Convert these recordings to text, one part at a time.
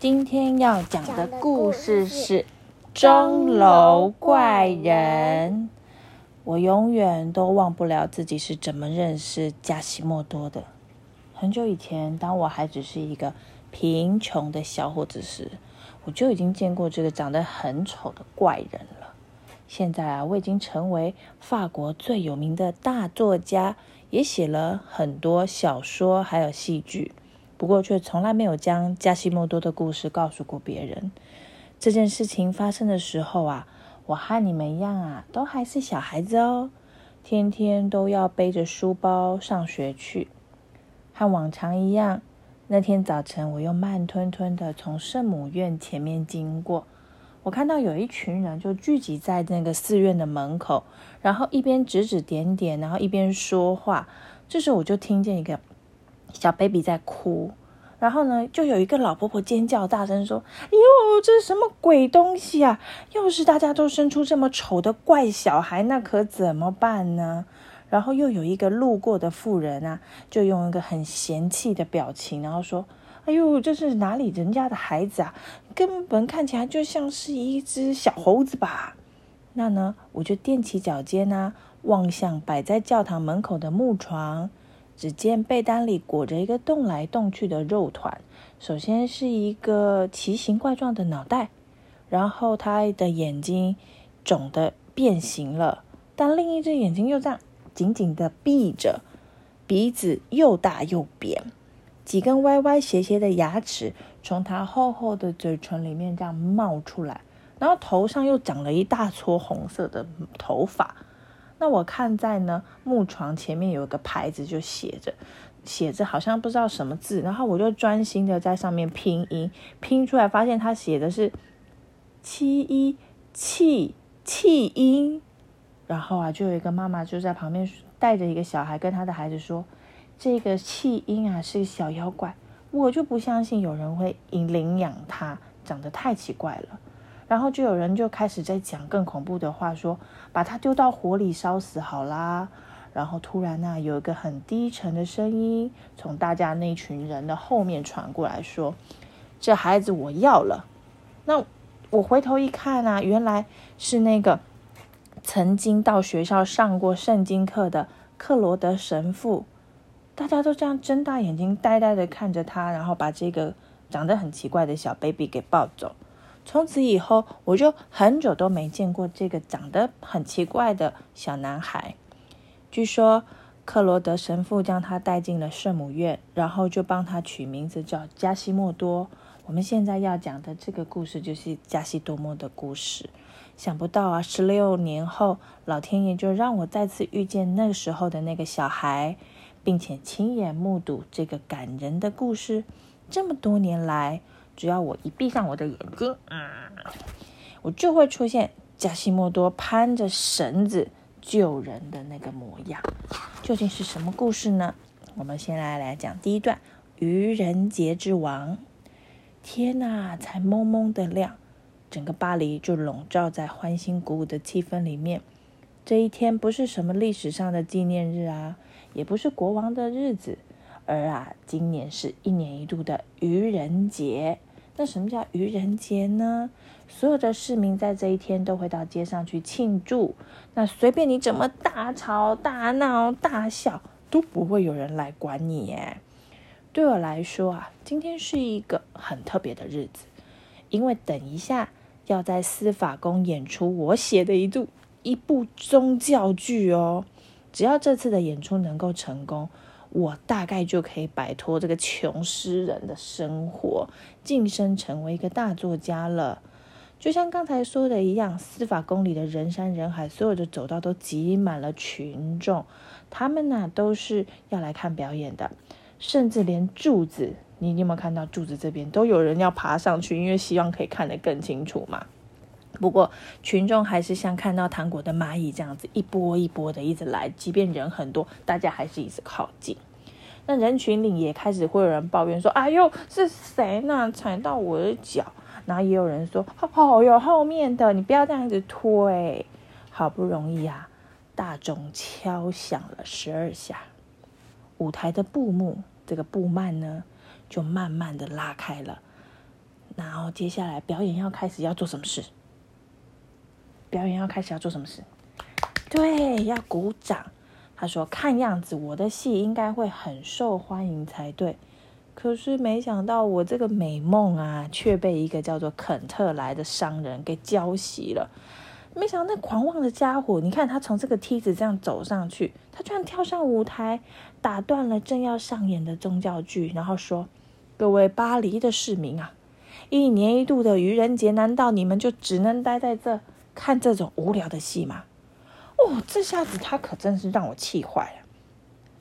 今天要讲的故事是《钟楼怪人》。我永远都忘不了自己是怎么认识加西莫多的。很久以前，当我还只是一个贫穷的小伙子时，我就已经见过这个长得很丑的怪人了。现在啊，我已经成为法国最有名的大作家，也写了很多小说还有戏剧。不过，却从来没有将加西莫多的故事告诉过别人。这件事情发生的时候啊，我和你们一样啊，都还是小孩子哦，天天都要背着书包上学去。和往常一样，那天早晨我又慢吞吞的从圣母院前面经过，我看到有一群人就聚集在那个寺院的门口，然后一边指指点点，然后一边说话。这时候我就听见一个。小 baby 在哭，然后呢，就有一个老婆婆尖叫，大声说：“哟，这是什么鬼东西啊！要是大家都生出这么丑的怪小孩，那可怎么办呢？”然后又有一个路过的妇人啊，就用一个很嫌弃的表情，然后说：“哎呦，这是哪里人家的孩子啊？根本看起来就像是一只小猴子吧？”那呢，我就踮起脚尖啊，望向摆在教堂门口的木床。只见被单里裹着一个动来动去的肉团，首先是一个奇形怪状的脑袋，然后他的眼睛肿的变形了，但另一只眼睛又这样紧紧的闭着，鼻子又大又扁，几根歪歪斜斜的牙齿从他厚厚的嘴唇里面这样冒出来，然后头上又长了一大撮红色的头发。那我看在呢木床前面有一个牌子，就写着写着好像不知道什么字，然后我就专心的在上面拼音，拼出来发现他写的是七一气气音，然后啊就有一个妈妈就在旁边带着一个小孩跟他的孩子说，这个气音啊是小妖怪，我就不相信有人会领养它，长得太奇怪了。然后就有人就开始在讲更恐怖的话，说把他丢到火里烧死好啦。然后突然呢，有一个很低沉的声音从大家那群人的后面传过来，说：“这孩子我要了。”那我回头一看啊，原来是那个曾经到学校上过圣经课的克罗德神父。大家都这样睁大眼睛，呆呆的看着他，然后把这个长得很奇怪的小 baby 给抱走。从此以后，我就很久都没见过这个长得很奇怪的小男孩。据说克罗德神父将他带进了圣母院，然后就帮他取名字叫加西莫多。我们现在要讲的这个故事就是加西多莫的故事。想不到啊，十六年后，老天爷就让我再次遇见那时候的那个小孩，并且亲眼目睹这个感人的故事。这么多年来。只要我一闭上我的眼睛，嗯，我就会出现加西莫多攀着绳子救人的那个模样。究竟是什么故事呢？我们先来来讲第一段：愚人节之王。天呐，才蒙蒙的亮，整个巴黎就笼罩在欢欣鼓舞的气氛里面。这一天不是什么历史上的纪念日啊，也不是国王的日子，而啊，今年是一年一度的愚人节。那什么叫愚人节呢？所有的市民在这一天都会到街上去庆祝。那随便你怎么大吵大闹大笑，都不会有人来管你耶。对我来说啊，今天是一个很特别的日子，因为等一下要在司法宫演出我写的一部一部宗教剧哦。只要这次的演出能够成功。我大概就可以摆脱这个穷诗人的生活，晋升成为一个大作家了。就像刚才说的一样，司法宫里的人山人海，所有的走道都挤满了群众，他们呢都是要来看表演的，甚至连柱子，你有没有看到柱子这边都有人要爬上去，因为希望可以看得更清楚嘛。不过，群众还是像看到糖果的蚂蚁这样子，一波一波的一直来。即便人很多，大家还是一直靠近。那人群里也开始会有人抱怨说：“哎呦，是谁呢？踩到我的脚。”然后也有人说：“好哟，后面的你不要这样子推。”好不容易啊，大钟敲响了十二下，舞台的布幕这个布幔呢，就慢慢的拉开了。然后接下来表演要开始，要做什么事？表演要开始要做什么事？对，要鼓掌。他说：“看样子我的戏应该会很受欢迎才对。”可是没想到我这个美梦啊，却被一个叫做肯特来的商人给浇熄了。没想到那狂妄的家伙，你看他从这个梯子这样走上去，他居然跳上舞台，打断了正要上演的宗教剧，然后说：“各位巴黎的市民啊，一年一度的愚人节，难道你们就只能待在这看这种无聊的戏吗？”哦，这下子他可真是让我气坏了。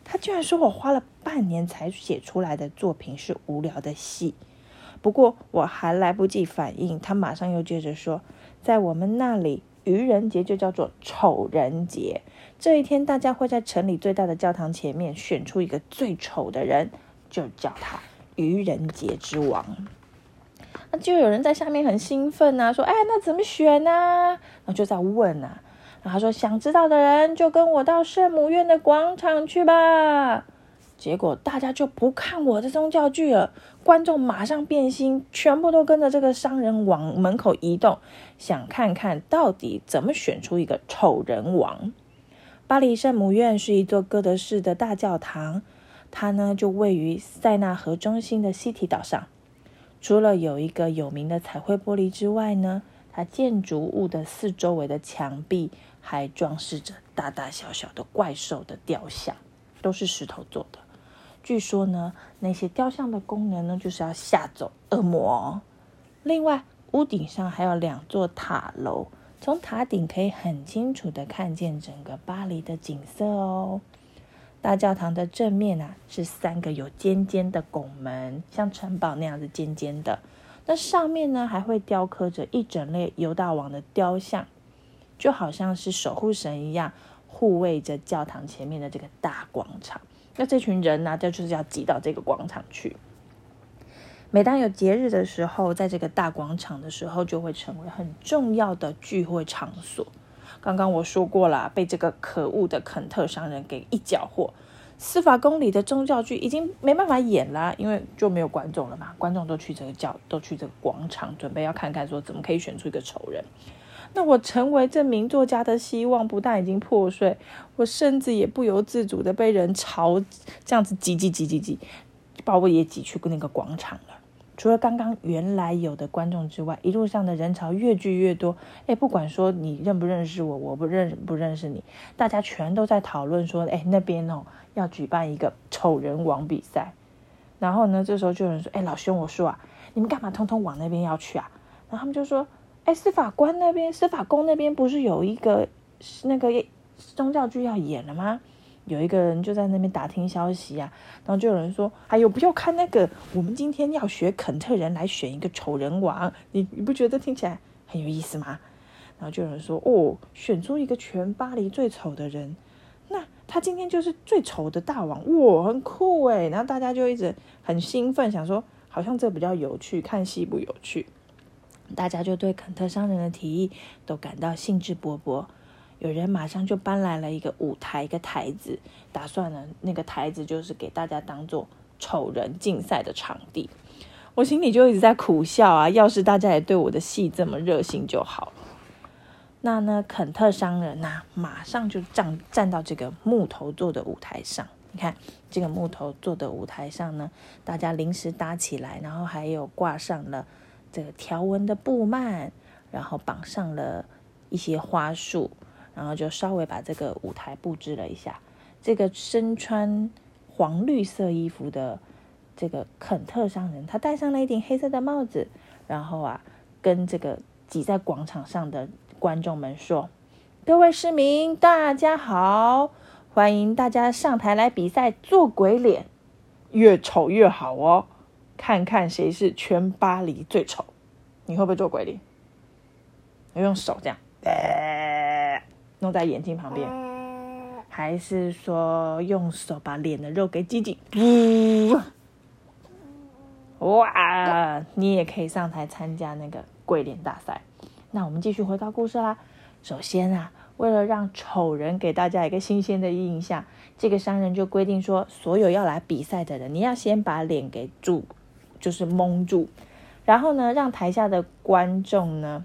他居然说我花了半年才写出来的作品是无聊的戏，不过我还来不及反应，他马上又接着说，在我们那里，愚人节就叫做丑人节。这一天，大家会在城里最大的教堂前面选出一个最丑的人，就叫他愚人节之王。那就有人在下面很兴奋啊，说：“哎，那怎么选呢？”然后就在问啊。然后他说：“想知道的人就跟我到圣母院的广场去吧。”结果大家就不看我的宗教剧了，观众马上变心，全部都跟着这个商人往门口移动，想看看到底怎么选出一个丑人王。巴黎圣母院是一座哥德式的大教堂，它呢就位于塞纳河中心的西提岛上。除了有一个有名的彩绘玻璃之外呢，它建筑物的四周围的墙壁。还装饰着大大小小的怪兽的雕像，都是石头做的。据说呢，那些雕像的功能呢，就是要吓走恶魔。另外，屋顶上还有两座塔楼，从塔顶可以很清楚的看见整个巴黎的景色哦。大教堂的正面啊，是三个有尖尖的拱门，像城堡那样子尖尖的。那上面呢，还会雕刻着一整列犹大王的雕像。就好像是守护神一样，护卫着教堂前面的这个大广场。那这群人呢，就就是要挤到这个广场去。每当有节日的时候，在这个大广场的时候，就会成为很重要的聚会场所。刚刚我说过了，被这个可恶的肯特商人给一搅和，司法公理的宗教剧已经没办法演了，因为就没有观众了嘛。观众都去这个教，都去这个广场，准备要看看说怎么可以选出一个仇人。那我成为这名作家的希望不但已经破碎，我甚至也不由自主的被人朝这样子挤挤挤挤挤，把我也挤去那个广场了。除了刚刚原来有的观众之外，一路上的人潮越聚越多。哎，不管说你认不认识我，我不认不认识你，大家全都在讨论说，哎，那边哦要举办一个丑人王比赛。然后呢，这时候就有人说，哎，老兄，我说啊，你们干嘛通通往那边要去啊？然后他们就说。哎，司法官那边、司法宫那边不是有一个那个宗教剧要演了吗？有一个人就在那边打听消息啊，然后就有人说：“哎呦，不要看那个，我们今天要学肯特人来选一个丑人王，你你不觉得听起来很有意思吗？”然后就有人说：“哦，选出一个全巴黎最丑的人，那他今天就是最丑的大王，哇，很酷哎！”然后大家就一直很兴奋，想说好像这比较有趣，看戏不有趣。大家就对肯特商人的提议都感到兴致勃勃，有人马上就搬来了一个舞台、一个台子，打算呢那个台子就是给大家当做丑人竞赛的场地。我心里就一直在苦笑啊，要是大家也对我的戏这么热心就好。那呢，肯特商人呐，马上就站站到这个木头做的舞台上。你看这个木头做的舞台上呢，大家临时搭起来，然后还有挂上了。这个条纹的布幔，然后绑上了一些花束，然后就稍微把这个舞台布置了一下。这个身穿黄绿色衣服的这个肯特商人，他戴上了一顶黑色的帽子，然后啊，跟这个挤在广场上的观众们说：“各位市民，大家好，欢迎大家上台来比赛做鬼脸，越丑越好哦。”看看谁是全巴黎最丑？你会不会做鬼脸？要用手这样，弄在眼睛旁边，还是说用手把脸的肉给挤挤？哇！你也可以上台参加那个鬼脸大赛。那我们继续回到故事啦。首先啊，为了让丑人给大家一个新鲜的印象，这个商人就规定说，所有要来比赛的人，你要先把脸给住。就是蒙住，然后呢，让台下的观众呢，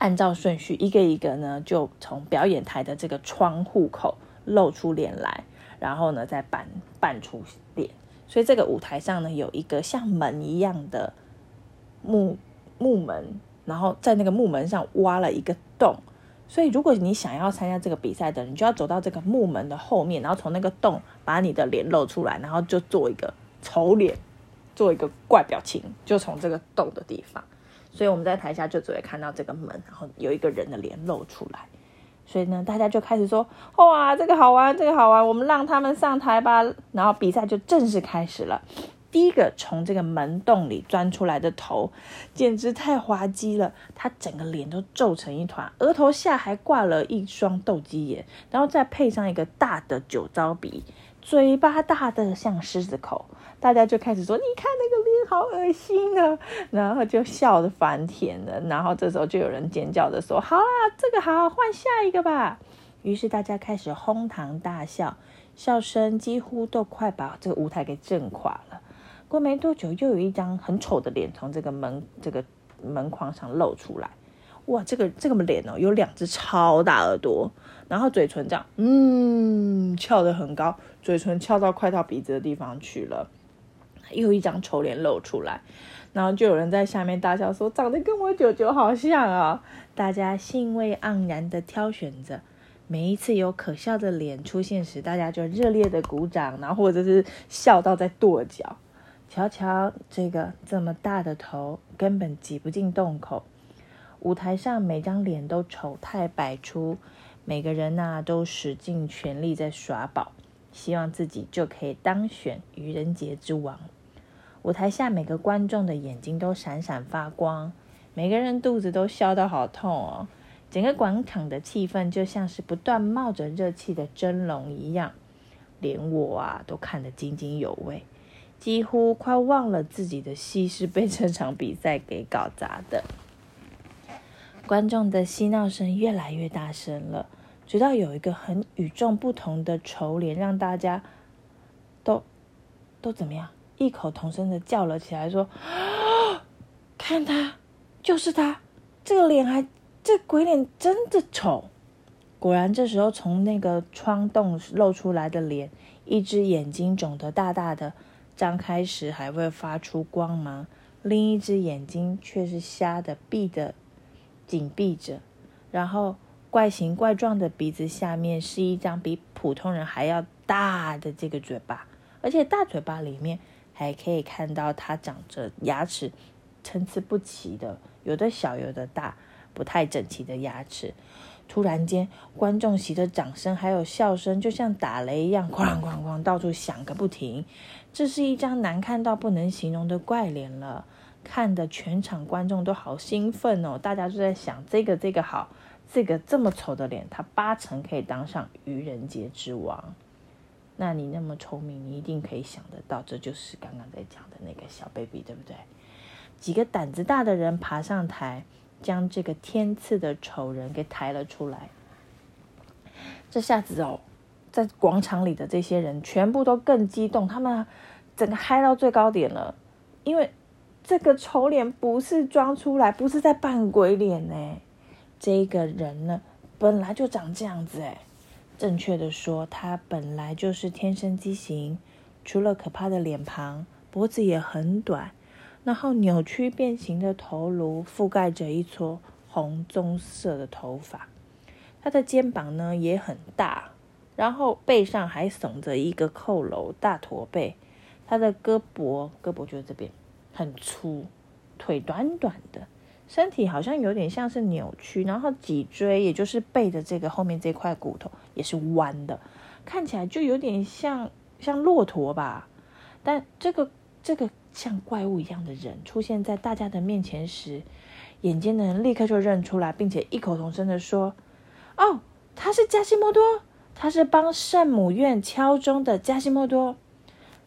按照顺序一个一个呢，就从表演台的这个窗户口露出脸来，然后呢，再扮扮出脸。所以这个舞台上呢，有一个像门一样的木木门，然后在那个木门上挖了一个洞。所以，如果你想要参加这个比赛的，你就要走到这个木门的后面，然后从那个洞把你的脸露出来，然后就做一个丑脸，做一个怪表情，就从这个洞的地方。所以我们在台下就只会看到这个门，然后有一个人的脸露出来。所以呢，大家就开始说：“哇，这个好玩，这个好玩，我们让他们上台吧。”然后比赛就正式开始了。第一个从这个门洞里钻出来的头，简直太滑稽了。他整个脸都皱成一团，额头下还挂了一双斗鸡眼，然后再配上一个大的酒糟鼻，嘴巴大的像狮子口。大家就开始说：“你看那个脸，好恶心啊！”然后就笑得翻天了。然后这时候就有人尖叫的说：“好啦，这个好，换下一个吧。”于是大家开始哄堂大笑，笑声几乎都快把这个舞台给震垮了。过没多久，又有一张很丑的脸从这个门这个门框上露出来。哇，这个这个脸哦，有两只超大耳朵，然后嘴唇这样，嗯，翘得很高，嘴唇翘到快到鼻子的地方去了。又一张丑脸露出来，然后就有人在下面大笑说：“长得跟我舅舅好像啊！”大家兴味盎然的挑选着。每一次有可笑的脸出现时，大家就热烈的鼓掌，然后或者是笑到在跺脚。瞧瞧这个这么大的头，根本挤不进洞口。舞台上每张脸都丑态百出，每个人呐都使尽全力在耍宝，希望自己就可以当选愚人节之王。舞台下每个观众的眼睛都闪闪发光，每个人肚子都笑得好痛哦。整个广场的气氛就像是不断冒着热气的蒸笼一样，连我啊都看得津津有味。几乎快忘了自己的戏是被这场比赛给搞砸的。观众的嬉闹声越来越大声了，直到有一个很与众不同的丑脸，让大家都都怎么样？异口同声的叫了起来，说：“ 看他，就是他，这个脸还这鬼脸真的丑。”果然，这时候从那个窗洞露出来的脸，一只眼睛肿得大大的。张开时还会发出光芒，另一只眼睛却是瞎的，闭的紧闭着。然后怪形怪状的鼻子下面是一张比普通人还要大的这个嘴巴，而且大嘴巴里面还可以看到它长着牙齿，参差不齐的，有的小，有的大，不太整齐的牙齿。突然间，观众席的掌声还有笑声，就像打雷一样，哐哐哐，到处响个不停。这是一张难看到不能形容的怪脸了，看的全场观众都好兴奋哦！大家都在想，这个这个好，这个这么丑的脸，他八成可以当上愚人节之王。那你那么聪明，你一定可以想得到，这就是刚刚在讲的那个小 baby，对不对？几个胆子大的人爬上台。将这个天赐的丑人给抬了出来。这下子哦，在广场里的这些人全部都更激动，他们整个嗨到最高点了。因为这个丑脸不是装出来，不是在扮鬼脸呢。这个人呢，本来就长这样子哎。正确的说，他本来就是天生畸形，除了可怕的脸庞，脖子也很短。然后扭曲变形的头颅覆盖着一撮红棕色的头发，他的肩膀呢也很大，然后背上还耸着一个扣楼大驼背，他的胳膊胳膊就是这边很粗，腿短短的，身体好像有点像是扭曲，然后脊椎也就是背的这个后面这块骨头也是弯的，看起来就有点像像骆驼吧，但这个这个。像怪物一样的人出现在大家的面前时，眼尖的人立刻就认出来，并且异口同声的说：“哦，他是加西莫多，他是帮圣母院敲钟的加西莫多。”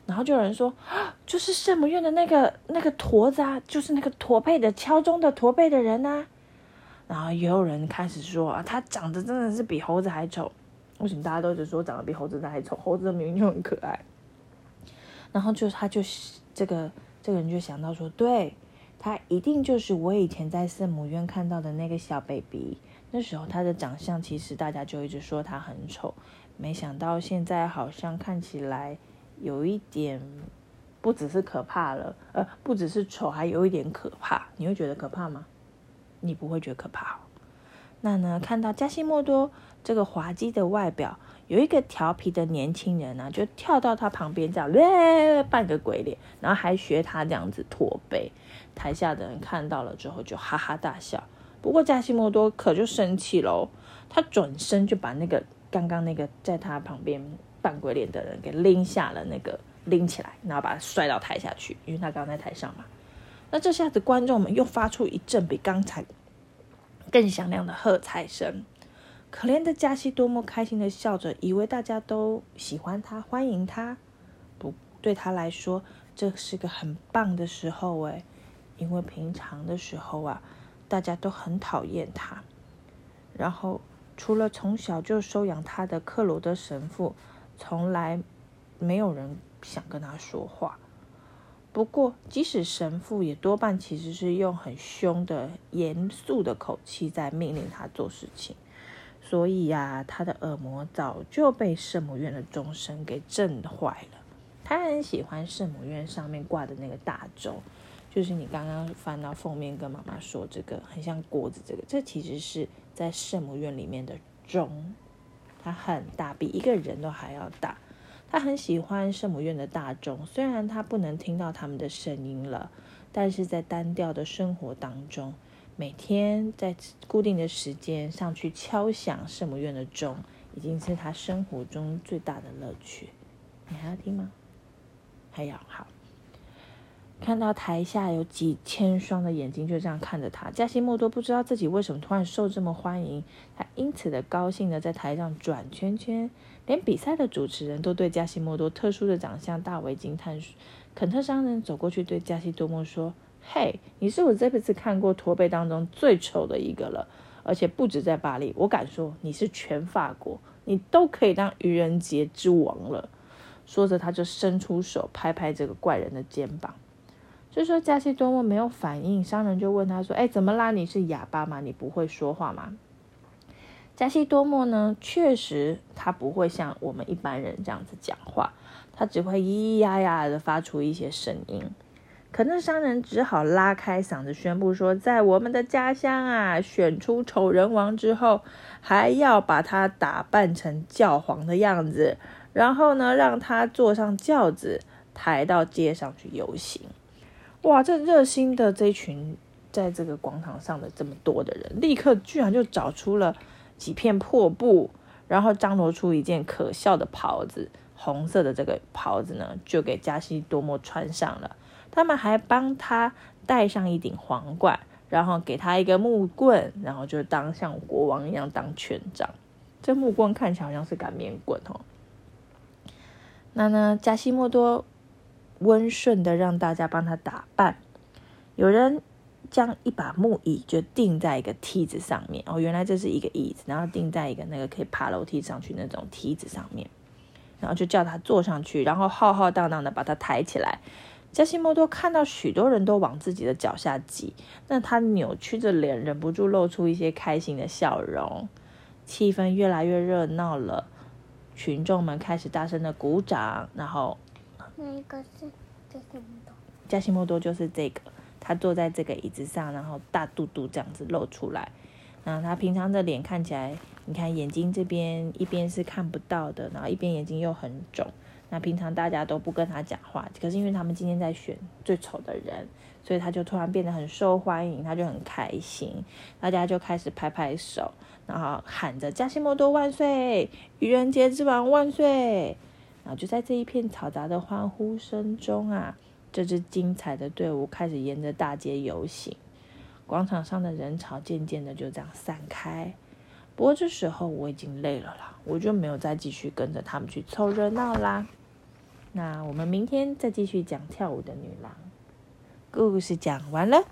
然后就有人说：“ 就是圣母院的那个那个驼子啊，就是那个驼背的敲钟的驼背的人啊。”然后也有人开始说：“啊，他长得真的是比猴子还丑。为什么大家都只说长得比猴子还丑？猴子明明就很可爱。”然后就他就。这个这个人就想到说，对，他一定就是我以前在圣母院看到的那个小 baby。那时候他的长相其实大家就一直说他很丑，没想到现在好像看起来有一点不只是可怕了，呃，不只是丑，还有一点可怕。你会觉得可怕吗？你不会觉得可怕。那呢，看到加西莫多这个滑稽的外表，有一个调皮的年轻人呢，就跳到他旁边这样，扮个鬼脸，然后还学他这样子驼背。台下的人看到了之后就哈哈大笑。不过加西莫多可就生气喽，他转身就把那个刚刚那个在他旁边扮鬼脸的人给拎下了那个拎起来，然后把他摔到台下去，因为他刚在台上嘛。那这下子观众们又发出一阵比刚才更响亮的喝彩声。可怜的加西多么开心的笑着，以为大家都喜欢他，欢迎他。不，对他来说这是个很棒的时候诶，因为平常的时候啊。大家都很讨厌他，然后除了从小就收养他的克罗德神父，从来没有人想跟他说话。不过，即使神父也多半其实是用很凶的、严肃的口气在命令他做事情。所以呀，他的耳膜早就被圣母院的钟声给震坏了。他很喜欢圣母院上面挂的那个大钟。就是你刚刚翻到封面跟妈妈说这个很像锅子，这个这其实是在圣母院里面的钟，它很大，比一个人都还要大。他很喜欢圣母院的大钟，虽然他不能听到他们的声音了，但是在单调的生活当中，每天在固定的时间上去敲响圣母院的钟，已经是他生活中最大的乐趣。你还要听吗？还要好。看到台下有几千双的眼睛就这样看着他，加西莫多不知道自己为什么突然受这么欢迎，他因此的高兴的在台上转圈圈，连比赛的主持人都对加西莫多特殊的长相大为惊叹。肯特商人走过去对加西多莫说：“嘿，你是我这辈子看过驼背当中最丑的一个了，而且不止在巴黎，我敢说你是全法国，你都可以当愚人节之王了。”说着，他就伸出手拍拍这个怪人的肩膀。就说加西多莫没有反应，商人就问他说：“哎，怎么啦？你是哑巴吗？你不会说话吗？”加西多莫呢，确实他不会像我们一般人这样子讲话，他只会咿咿呀呀的发出一些声音。可那商人只好拉开嗓子宣布说：“在我们的家乡啊，选出丑人王之后，还要把他打扮成教皇的样子，然后呢，让他坐上轿子，抬到街上去游行。”哇！这热心的这群在这个广场上的这么多的人，立刻居然就找出了几片破布，然后张罗出一件可笑的袍子，红色的这个袍子呢，就给加西多莫穿上了。他们还帮他戴上一顶皇冠，然后给他一个木棍，然后就当像国王一样当权杖。这木棍看起来好像是擀面棍哦。那呢，加西莫多。温顺的让大家帮他打扮，有人将一把木椅就钉在一个梯子上面哦，原来这是一个椅子，然后钉在一个那个可以爬楼梯上去那种梯子上面，然后就叫他坐上去，然后浩浩荡荡的把他抬起来。加西莫多看到许多人都往自己的脚下挤，那他扭曲着脸，忍不住露出一些开心的笑容。气氛越来越热闹了，群众们开始大声的鼓掌，然后。那个是加西莫多，加西莫多就是这个，他坐在这个椅子上，然后大肚肚这样子露出来。那他平常的脸看起来，你看眼睛这边一边是看不到的，然后一边眼睛又很肿。那平常大家都不跟他讲话，可是因为他们今天在选最丑的人，所以他就突然变得很受欢迎，他就很开心，大家就开始拍拍手，然后喊着加西莫多万岁，愚人节之王万岁。然后就在这一片嘈杂的欢呼声中啊，这支精彩的队伍开始沿着大街游行，广场上的人潮渐渐的就这样散开。不过这时候我已经累了啦，我就没有再继续跟着他们去凑热闹啦。那我们明天再继续讲跳舞的女郎，故事讲完了。